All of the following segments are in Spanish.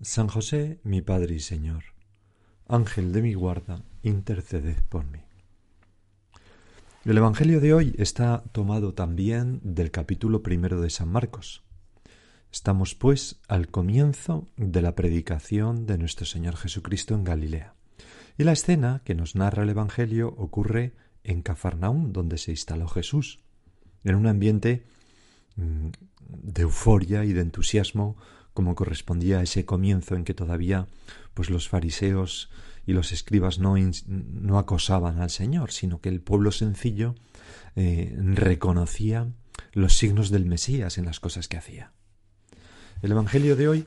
San José, mi Padre y Señor, Ángel de mi guarda, interceded por mí. El Evangelio de hoy está tomado también del capítulo primero de San Marcos. Estamos, pues, al comienzo de la predicación de nuestro Señor Jesucristo en Galilea. Y la escena que nos narra el Evangelio ocurre en Cafarnaún, donde se instaló Jesús, en un ambiente mm, de euforia y de entusiasmo como correspondía a ese comienzo en que todavía pues los fariseos y los escribas no, no acosaban al Señor, sino que el pueblo sencillo eh, reconocía los signos del Mesías en las cosas que hacía. El Evangelio de hoy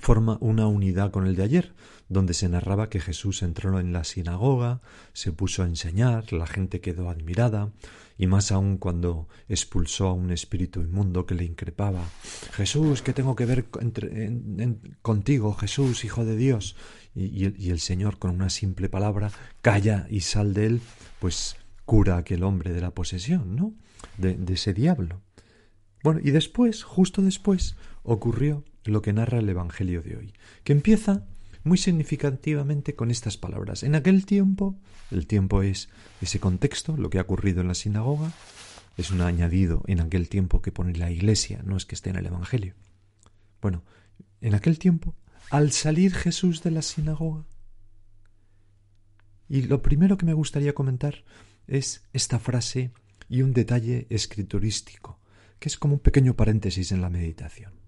forma una unidad con el de ayer, donde se narraba que Jesús entró en la sinagoga, se puso a enseñar, la gente quedó admirada, y más aún cuando expulsó a un espíritu inmundo que le increpaba Jesús, ¿qué tengo que ver contigo, Jesús, Hijo de Dios? Y, el, Señor, con una simple palabra, calla y sal de él, pues cura a aquel hombre de la posesión, ¿no? de ese diablo. Bueno, y después, justo después, ocurrió lo que narra el Evangelio de hoy, que empieza muy significativamente con estas palabras. En aquel tiempo, el tiempo es ese contexto, lo que ha ocurrido en la sinagoga, es un añadido en aquel tiempo que pone la Iglesia, no es que esté en el Evangelio. Bueno, en aquel tiempo, al salir Jesús de la sinagoga, y lo primero que me gustaría comentar es esta frase y un detalle escriturístico, que es como un pequeño paréntesis en la meditación.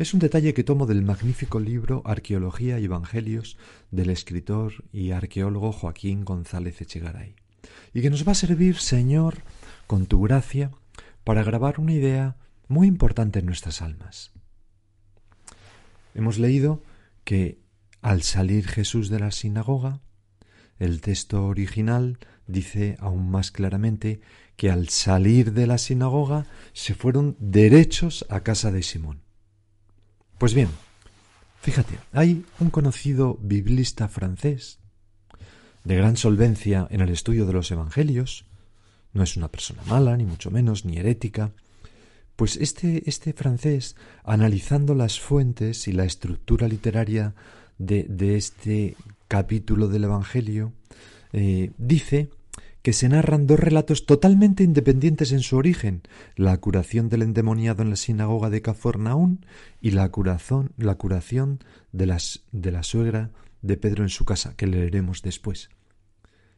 Es un detalle que tomo del magnífico libro Arqueología y Evangelios del escritor y arqueólogo Joaquín González Echegaray, y que nos va a servir, Señor, con tu gracia, para grabar una idea muy importante en nuestras almas. Hemos leído que al salir Jesús de la sinagoga, el texto original dice aún más claramente que al salir de la sinagoga se fueron derechos a casa de Simón. Pues bien, fíjate, hay un conocido biblista francés de gran solvencia en el estudio de los evangelios, no es una persona mala, ni mucho menos, ni herética, pues este, este francés, analizando las fuentes y la estructura literaria de, de este capítulo del Evangelio, eh, dice que se narran dos relatos totalmente independientes en su origen, la curación del endemoniado en la sinagoga de Cafornaún y la curación, la curación de, las, de la suegra de Pedro en su casa, que leeremos después.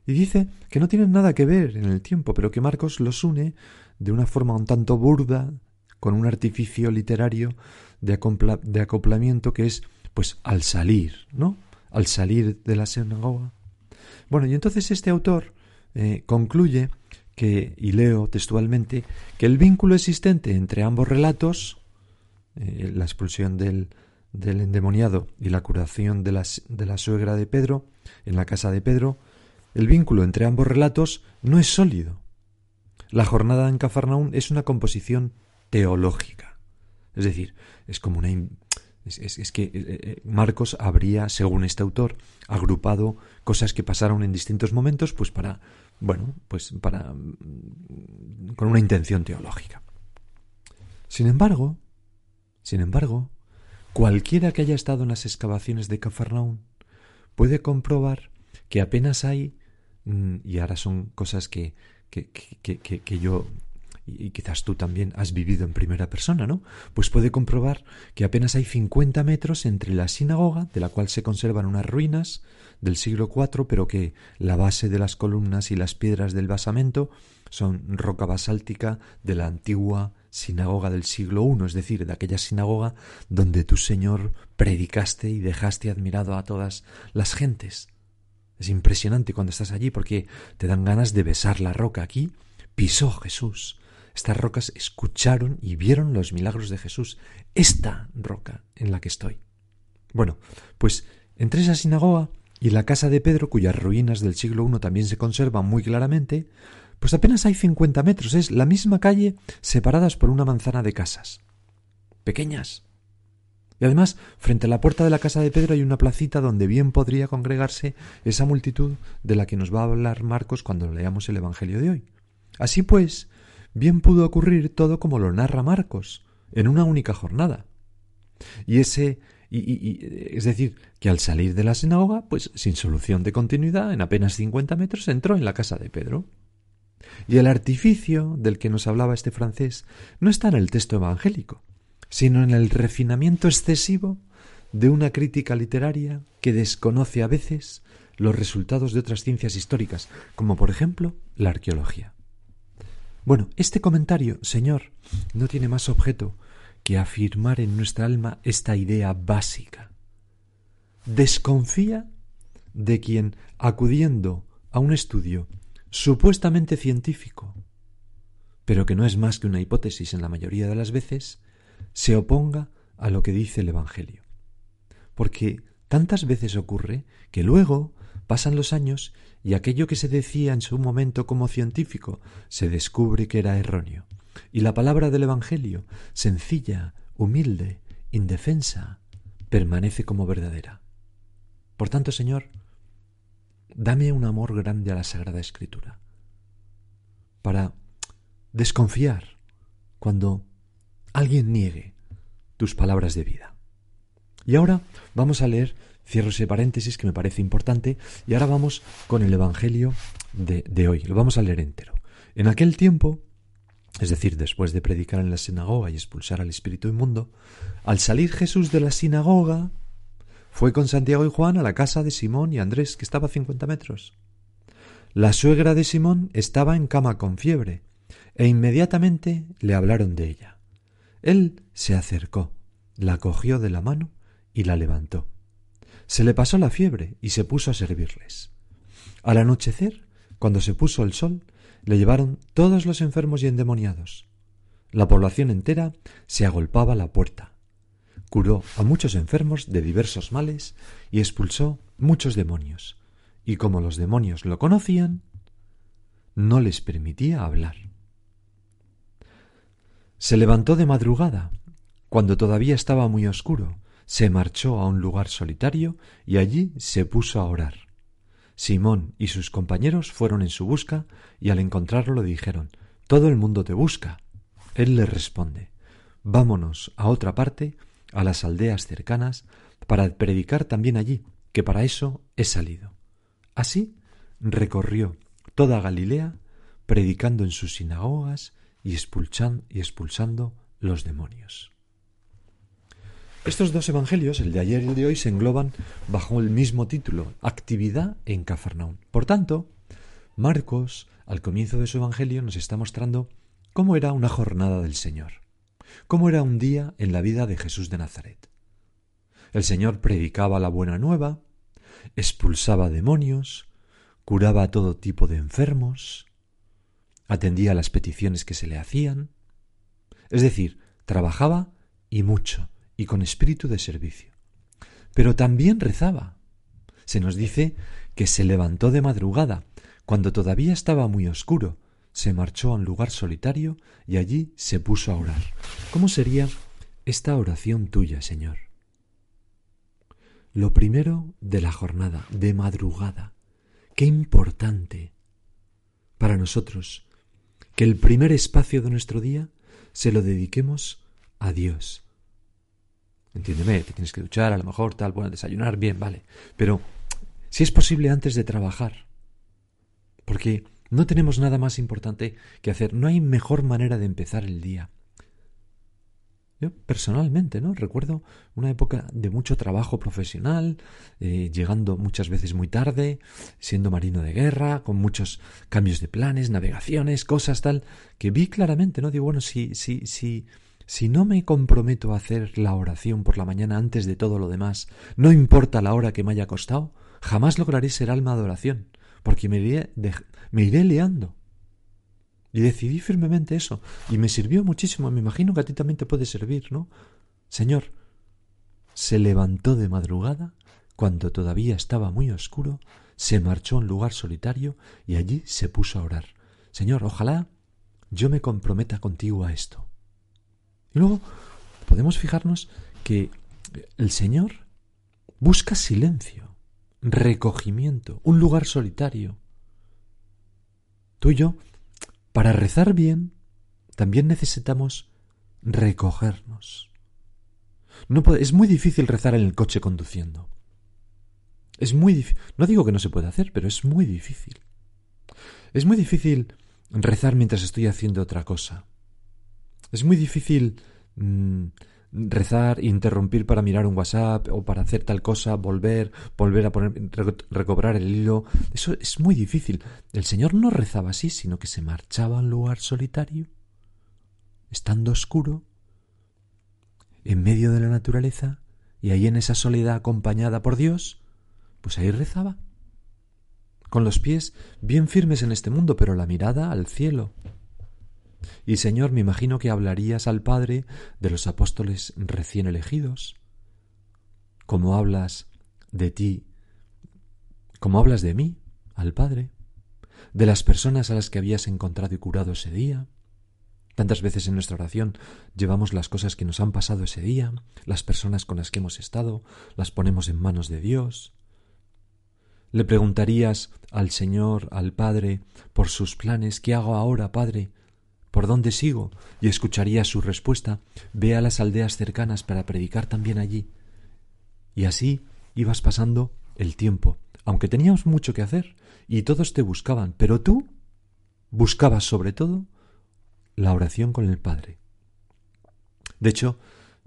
Y dice que no tienen nada que ver en el tiempo, pero que Marcos los une de una forma un tanto burda, con un artificio literario de, de acoplamiento que es, pues, al salir, ¿no? Al salir de la sinagoga. Bueno, y entonces este autor eh, concluye que, y leo textualmente, que el vínculo existente entre ambos relatos, eh, la expulsión del, del, endemoniado y la curación de, de la suegra de Pedro en la casa de Pedro, el vínculo entre ambos relatos no es sólido. La jornada en Cafarnaún es una composición teológica. Es decir, es como una es, que eh, eh, Marcos habría, según este autor, agrupado cosas que pasaron en distintos momentos, pues para, bueno, pues para, mm, con una intención teológica. Sin embargo, sin embargo, cualquiera que haya estado en las excavaciones de Cafarnaún puede comprobar que apenas hay, mm, y ahora son cosas que, que, que, que yo y quizás tú también has vivido en primera persona, ¿no? Pues puede comprobar que apenas hay 50 metros entre la sinagoga, de la cual se conservan unas ruinas del siglo IV, pero que la base de las columnas y las piedras del basamento son roca basáltica de la antigua sinagoga del siglo I, es decir, de aquella sinagoga donde tú, Señor, predicaste y dejaste admirado a todas las gentes. Es impresionante cuando estás allí porque te dan ganas de besar la roca. Aquí pisó Jesús Estas rocas escucharon y vieron los milagros de Jesús. Esta roca en la que estoy. Bueno, pues entre esa sinagoga y la casa de Pedro, cuyas ruinas del siglo I también se conservan muy claramente, pues apenas hay cincuenta metros. Es la misma calle separadas por una manzana de casas. Pequeñas, y además, frente a la puerta de la casa de Pedro hay una placita donde bien podría congregarse esa multitud de la que nos va a hablar Marcos cuando leamos el Evangelio de hoy. Así pues, bien pudo ocurrir todo como lo narra Marcos, en una única jornada. Y ese y, es decir, que al salir de la sinagoga, pues sin solución de continuidad, en apenas cincuenta metros, entró en la casa de Pedro. Y el artificio del que nos hablaba este francés no está en el texto evangélico, sino en el refinamiento excesivo de una crítica literaria que desconoce a veces los resultados de otras ciencias históricas, como por ejemplo la arqueología. Bueno, este comentario, Señor, no tiene más objeto que afirmar en nuestra alma esta idea básica. Desconfía de quien, acudiendo a un estudio supuestamente científico, pero que no es más que una hipótesis en la mayoría de las veces, se oponga a lo que dice el Evangelio. Porque tantas veces ocurre que luego pasan los años y aquello que se decía en su momento como científico se descubre que era erróneo. Y la palabra del Evangelio, sencilla, humilde, indefensa, permanece como verdadera. Por tanto, Señor, dame un amor grande a la Sagrada Escritura, para desconfiar cuando alguien niegue tus palabras de vida. Y ahora vamos a leer, cierro ese paréntesis que me parece importante, y ahora vamos con el Evangelio de, de hoy, lo vamos a leer entero. En aquel tiempo, es decir, después de predicar en la sinagoga y expulsar al espíritu inmundo, al salir Jesús de la sinagoga, fue con Santiago y Juan a la casa de Simón y Andrés, que estaba a cincuenta metros. La suegra de Simón estaba en cama con fiebre, e inmediatamente le hablaron de ella. Él se acercó, la cogió de la mano y la levantó. Se le pasó la fiebre y se puso a servirles. Al anochecer, cuando se puso el sol, le llevaron todos los enfermos y endemoniados. La población entera se agolpaba a la puerta. Curó a muchos enfermos de diversos males y expulsó muchos demonios. Y como los demonios lo conocían, no les permitía hablar. Se levantó de madrugada, cuando todavía estaba muy oscuro, se marchó a un lugar solitario y allí se puso a orar. Simón y sus compañeros fueron en su busca y al encontrarlo dijeron Todo el mundo te busca. Él les responde Vámonos a otra parte, a las aldeas cercanas, para predicar también allí, que para eso he salido. Así recorrió toda Galilea, predicando en sus sinagogas y expulsando, y expulsando los demonios. Estos dos evangelios, el de ayer y el de hoy, se engloban bajo el mismo título, actividad en Cafarnaún. Por tanto, Marcos, al comienzo de su evangelio, nos está mostrando cómo era una jornada del Señor, cómo era un día en la vida de Jesús de Nazaret. El Señor predicaba la buena nueva, expulsaba demonios, curaba a todo tipo de enfermos, atendía las peticiones que se le hacían, es decir, trabajaba y mucho, y con espíritu de servicio. Pero también rezaba. Se nos dice que se levantó de madrugada, cuando todavía estaba muy oscuro, se marchó a un lugar solitario y allí se puso a orar. ¿Cómo sería esta oración tuya, Señor? Lo primero de la jornada, de madrugada. Qué importante para nosotros que el primer espacio de nuestro día se lo dediquemos a Dios. Entiéndeme, te tienes que duchar, a lo mejor tal, bueno, desayunar, bien, vale. Pero si es posible antes de trabajar, porque no tenemos nada más importante que hacer, no hay mejor manera de empezar el día yo personalmente, ¿no? Recuerdo una época de mucho trabajo profesional, eh, llegando muchas veces muy tarde, siendo marino de guerra, con muchos cambios de planes, navegaciones, cosas tal, que vi claramente, ¿no? Digo, bueno, si, si, si, si no me comprometo a hacer la oración por la mañana antes de todo lo demás, no importa la hora que me haya costado, jamás lograré ser alma de oración, porque me iré, me iré liando. Y decidí firmemente eso. Y me sirvió muchísimo. Me imagino que a ti también te puede servir, ¿no? Señor, se levantó de madrugada, cuando todavía estaba muy oscuro, se marchó a un lugar solitario y allí se puso a orar. Señor, ojalá yo me comprometa contigo a esto. Y luego podemos fijarnos que el Señor busca silencio, recogimiento, un lugar solitario. Tú y yo, para rezar bien, también necesitamos recogernos. No es muy difícil rezar en el coche conduciendo. Es muy difícil. No digo que no se pueda hacer, pero es muy difícil. Es muy difícil rezar mientras estoy haciendo otra cosa. Es muy difícil mm, rezar, interrumpir para mirar un WhatsApp o para hacer tal cosa, volver, volver a poner, recobrar el hilo. Eso es muy difícil. El Señor no rezaba así, sino que se marchaba a un lugar solitario, estando oscuro, en medio de la naturaleza, y ahí en esa soledad acompañada por Dios, pues ahí rezaba con los pies bien firmes en este mundo, pero la mirada al cielo. Y Señor, me imagino que hablarías al Padre de los apóstoles recién elegidos, como hablas de ti, como hablas de mí, al Padre, de las personas a las que habías encontrado y curado ese día. Tantas veces en nuestra oración llevamos las cosas que nos han pasado ese día, las personas con las que hemos estado, las ponemos en manos de Dios. Le preguntarías al Señor, al Padre, por sus planes, ¿qué hago ahora, Padre? ¿Por dónde sigo? Y escucharías su respuesta, ve a las aldeas cercanas para predicar también allí. Y así ibas pasando el tiempo, aunque teníamos mucho que hacer, y todos te buscaban, pero tú buscabas sobre todo la oración con el Padre. De hecho,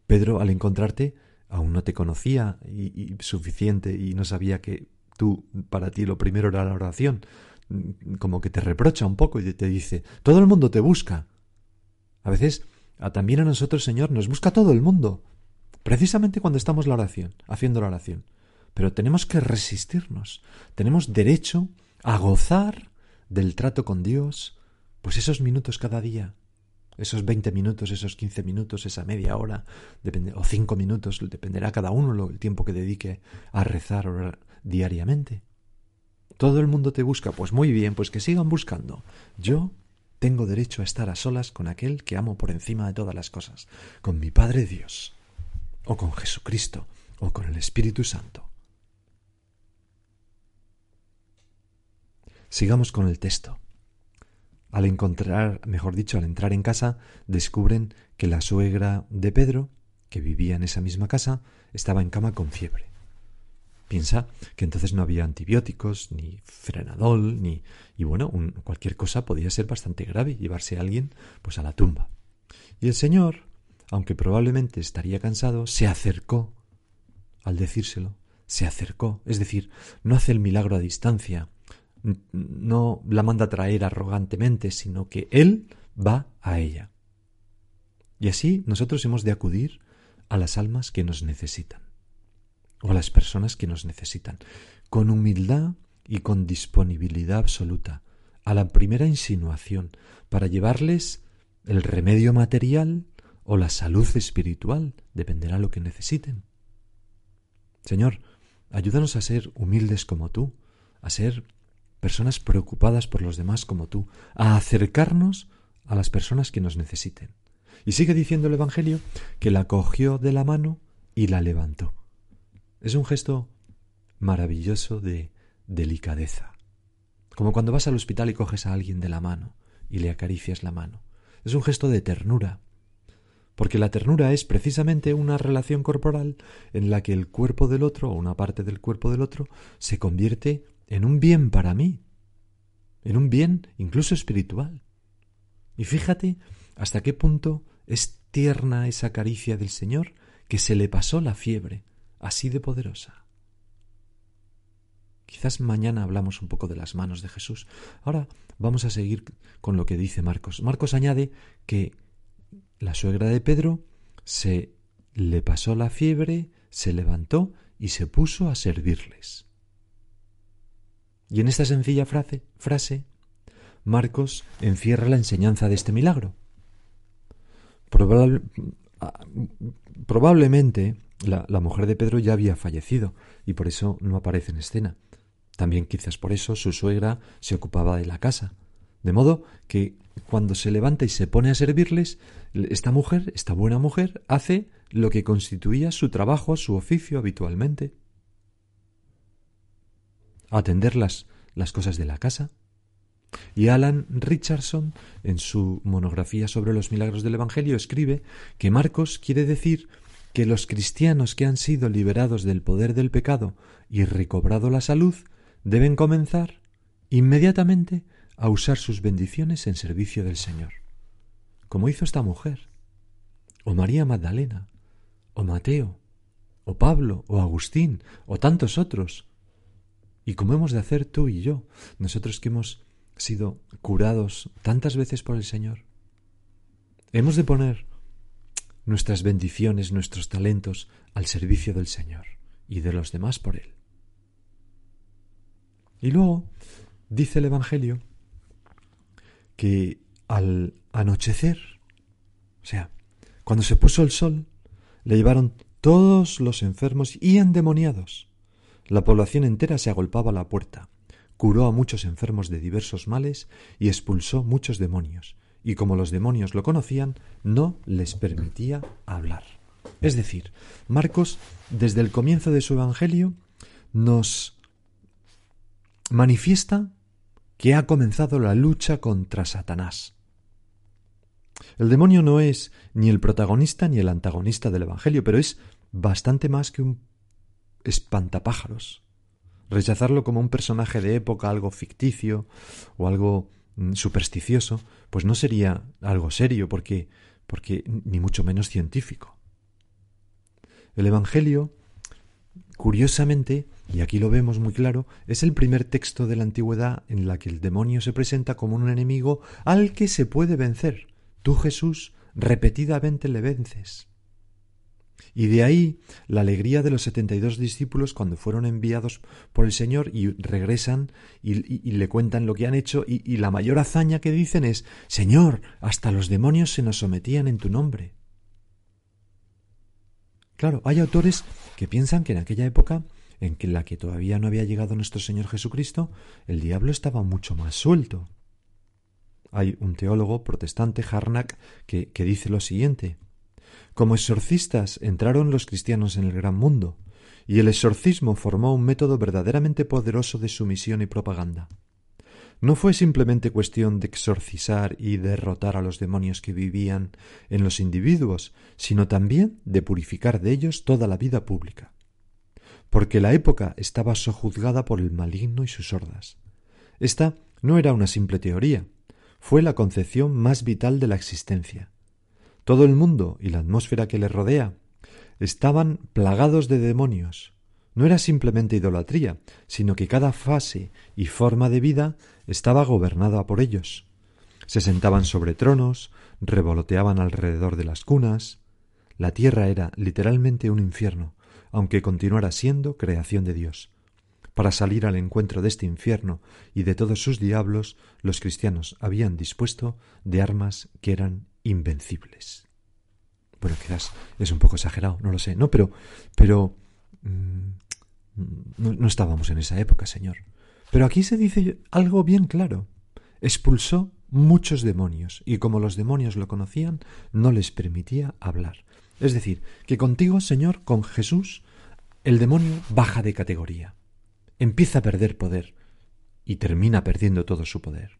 Pedro, al encontrarte, aún no te conocía y, suficiente y no sabía que tú, para ti lo primero era la oración, como que te reprocha un poco y te dice, todo el mundo te busca. A veces, también a nosotros, Señor, nos busca todo el mundo, precisamente cuando estamos la oración, haciendo la oración. Pero tenemos que resistirnos, tenemos derecho a gozar del trato con Dios, pues esos minutos cada día, esos veinte minutos, esos quince minutos, esa media hora, o cinco minutos, dependerá cada uno el tiempo que dedique a rezar diariamente. Todo el mundo te busca, pues muy bien, pues que sigan buscando. Yo tengo derecho a estar a solas con aquel que amo por encima de todas las cosas, con mi Padre Dios, o con Jesucristo, o con el Espíritu Santo. Sigamos con el texto. Al encontrar, mejor dicho, al entrar en casa, descubren que la suegra de Pedro, que vivía en esa misma casa, estaba en cama con fiebre. Piensa que entonces no había antibióticos, ni frenadol, ni... y bueno, cualquier cosa podía ser bastante grave, llevarse a alguien pues a la tumba. Y el Señor, aunque probablemente estaría cansado, se acercó al decírselo, se acercó, es decir, no hace el milagro a distancia, no la manda a traer arrogantemente, sino que Él va a ella. Y así nosotros hemos de acudir a las almas que nos necesitan o las personas que nos necesitan, con humildad y con disponibilidad absoluta a la primera insinuación para llevarles el remedio material o la salud espiritual, dependerá lo que necesiten. Señor, ayúdanos a ser humildes como tú, a ser personas preocupadas por los demás como tú, a acercarnos a las personas que nos necesiten. Y sigue diciendo el Evangelio que la cogió de la mano y la levantó. Es un gesto maravilloso de delicadeza. Como cuando vas al hospital y coges a alguien de la mano y le acaricias la mano. Es un gesto de ternura. Porque la ternura es precisamente una relación corporal en la que el cuerpo del otro o una parte del cuerpo del otro se convierte en un bien para mí, en un bien incluso espiritual. Y fíjate hasta qué punto es tierna esa caricia del Señor que se le pasó la fiebre, así de poderosa. Quizás mañana hablamos un poco de las manos de Jesús. Ahora vamos a seguir con lo que dice Marcos. Marcos añade que la suegra de Pedro se le pasó la fiebre, se levantó y se puso a servirles. Y en esta sencilla frase, frase Marcos encierra la enseñanza de este milagro. probablemente la, mujer de Pedro ya había fallecido y por eso no aparece en escena. También quizás por eso su suegra se ocupaba de la casa. De modo que cuando se levanta y se pone a servirles, esta mujer, esta buena mujer, hace lo que constituía su trabajo, su oficio habitualmente. Atender las, las cosas de la casa. Y Alan Richardson, en su monografía sobre los milagros del Evangelio, escribe que Marcos quiere decir que los cristianos que han sido liberados del poder del pecado y recobrado la salud deben comenzar inmediatamente a usar sus bendiciones en servicio del Señor, como hizo esta mujer, o María Magdalena, o Mateo, o Pablo, o Agustín, o tantos otros, y como hemos de hacer tú y yo, nosotros que hemos sido curados tantas veces por el Señor. Hemos de poner nuestras bendiciones, nuestros talentos al servicio del Señor y de los demás por Él. Y luego dice el Evangelio que al anochecer, o sea, cuando se puso el sol, le llevaron todos los enfermos y endemoniados. La población entera se agolpaba a la puerta, curó a muchos enfermos de diversos males y expulsó muchos demonios, y como los demonios lo conocían, no les permitía hablar. Es decir, Marcos, desde el comienzo de su Evangelio, nos manifiesta que ha comenzado la lucha contra Satanás. El demonio no es ni el protagonista ni el antagonista del Evangelio, pero es bastante más que un espantapájaros. Rechazarlo como un personaje de época, algo ficticio o algo supersticioso, pues no sería algo serio, porque, porque ni mucho menos científico. El Evangelio, curiosamente, y aquí lo vemos muy claro, es el primer texto de la antigüedad en la que el demonio se presenta como un enemigo al que se puede vencer. Tú, Jesús, repetidamente le vences. Y de ahí la alegría de los setenta y dos discípulos cuando fueron enviados por el Señor y regresan y, le cuentan lo que han hecho y, la mayor hazaña que dicen es Señor, hasta los demonios se nos sometían en tu nombre. Claro, hay autores que piensan que en aquella época en que la que todavía no había llegado nuestro Señor Jesucristo, el diablo estaba mucho más suelto. Hay un teólogo protestante, Harnack, que dice lo siguiente Como exorcistas entraron los cristianos en el gran mundo, y el exorcismo formó un método verdaderamente poderoso de sumisión y propaganda. No fue simplemente cuestión de exorcizar y derrotar a los demonios que vivían en los individuos, sino también de purificar de ellos toda la vida pública porque la época estaba sojuzgada por el maligno y sus hordas. Esta no era una simple teoría, fue la concepción más vital de la existencia. Todo el mundo y la atmósfera que le rodea estaban plagados de demonios. No era simplemente idolatría, sino que cada fase y forma de vida estaba gobernada por ellos. Se sentaban sobre tronos, revoloteaban alrededor de las cunas. La tierra era literalmente un infierno, aunque continuara siendo creación de Dios. Para salir al encuentro de este infierno y de todos sus diablos, los cristianos habían dispuesto de armas que eran invencibles. Bueno, quizás es un poco exagerado, no lo sé, no, pero, pero mm, no, no estábamos en esa época, Señor. Pero aquí se dice algo bien claro. Expulsó muchos demonios y como los demonios lo conocían, no les permitía hablar. Es decir, que contigo, Señor, con Jesús, el demonio baja de categoría, empieza a perder poder y termina perdiendo todo su poder.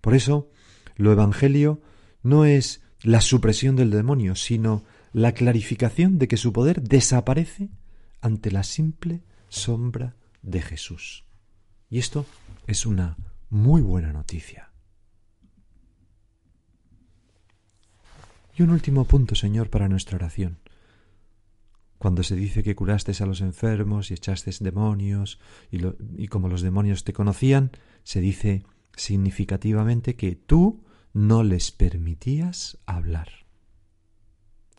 Por eso, lo evangelio no es la supresión del demonio, sino la clarificación de que su poder desaparece ante la simple sombra de Jesús. Y esto es una muy buena noticia. Y un último punto, Señor, para nuestra oración. Cuando se dice que curaste a los enfermos y echaste demonios, y, y como los demonios te conocían, se dice significativamente que tú no les permitías hablar.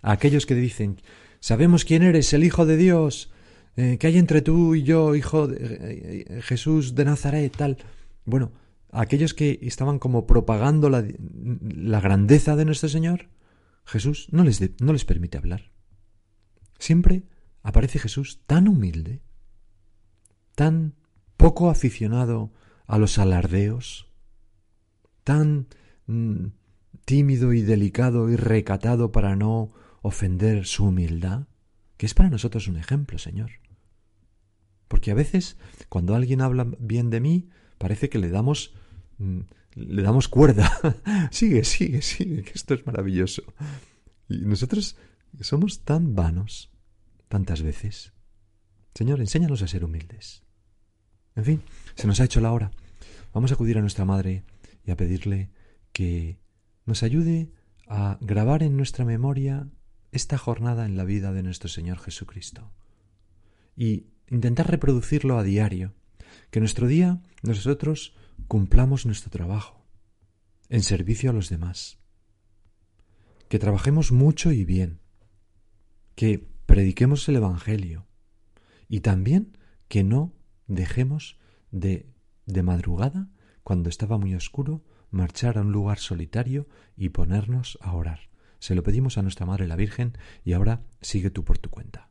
A aquellos que dicen, sabemos quién eres, el Hijo de Dios, eh, que hay entre tú y yo, Hijo de eh, Jesús de Nazaret, tal. Bueno, aquellos que estaban como propagando la, grandeza de nuestro Señor, Jesús no les, no les permite hablar. Siempre aparece Jesús tan humilde, tan poco aficionado a los alardeos, tan mm, tímido y delicado y recatado para no ofender su humildad, que es para nosotros un ejemplo, Señor. Porque a veces, cuando alguien habla bien de mí, parece que le damos mm, le damos cuerda. sigue, sigue, sigue, que esto es maravilloso. Y nosotros somos tan vanos tantas veces. Señor, enséñanos a ser humildes. En fin, se nos ha hecho la hora. Vamos a acudir a nuestra Madre y a pedirle que nos ayude a grabar en nuestra memoria esta jornada en la vida de nuestro Señor Jesucristo. Y intentar reproducirlo a diario, que nuestro día nosotros cumplamos nuestro trabajo en servicio a los demás, que trabajemos mucho y bien, que prediquemos el Evangelio. Y también que no dejemos de, de madrugada, cuando estaba muy oscuro, marchar a un lugar solitario y ponernos a orar. Se lo pedimos a nuestra Madre la Virgen y ahora sigue tú por tu cuenta.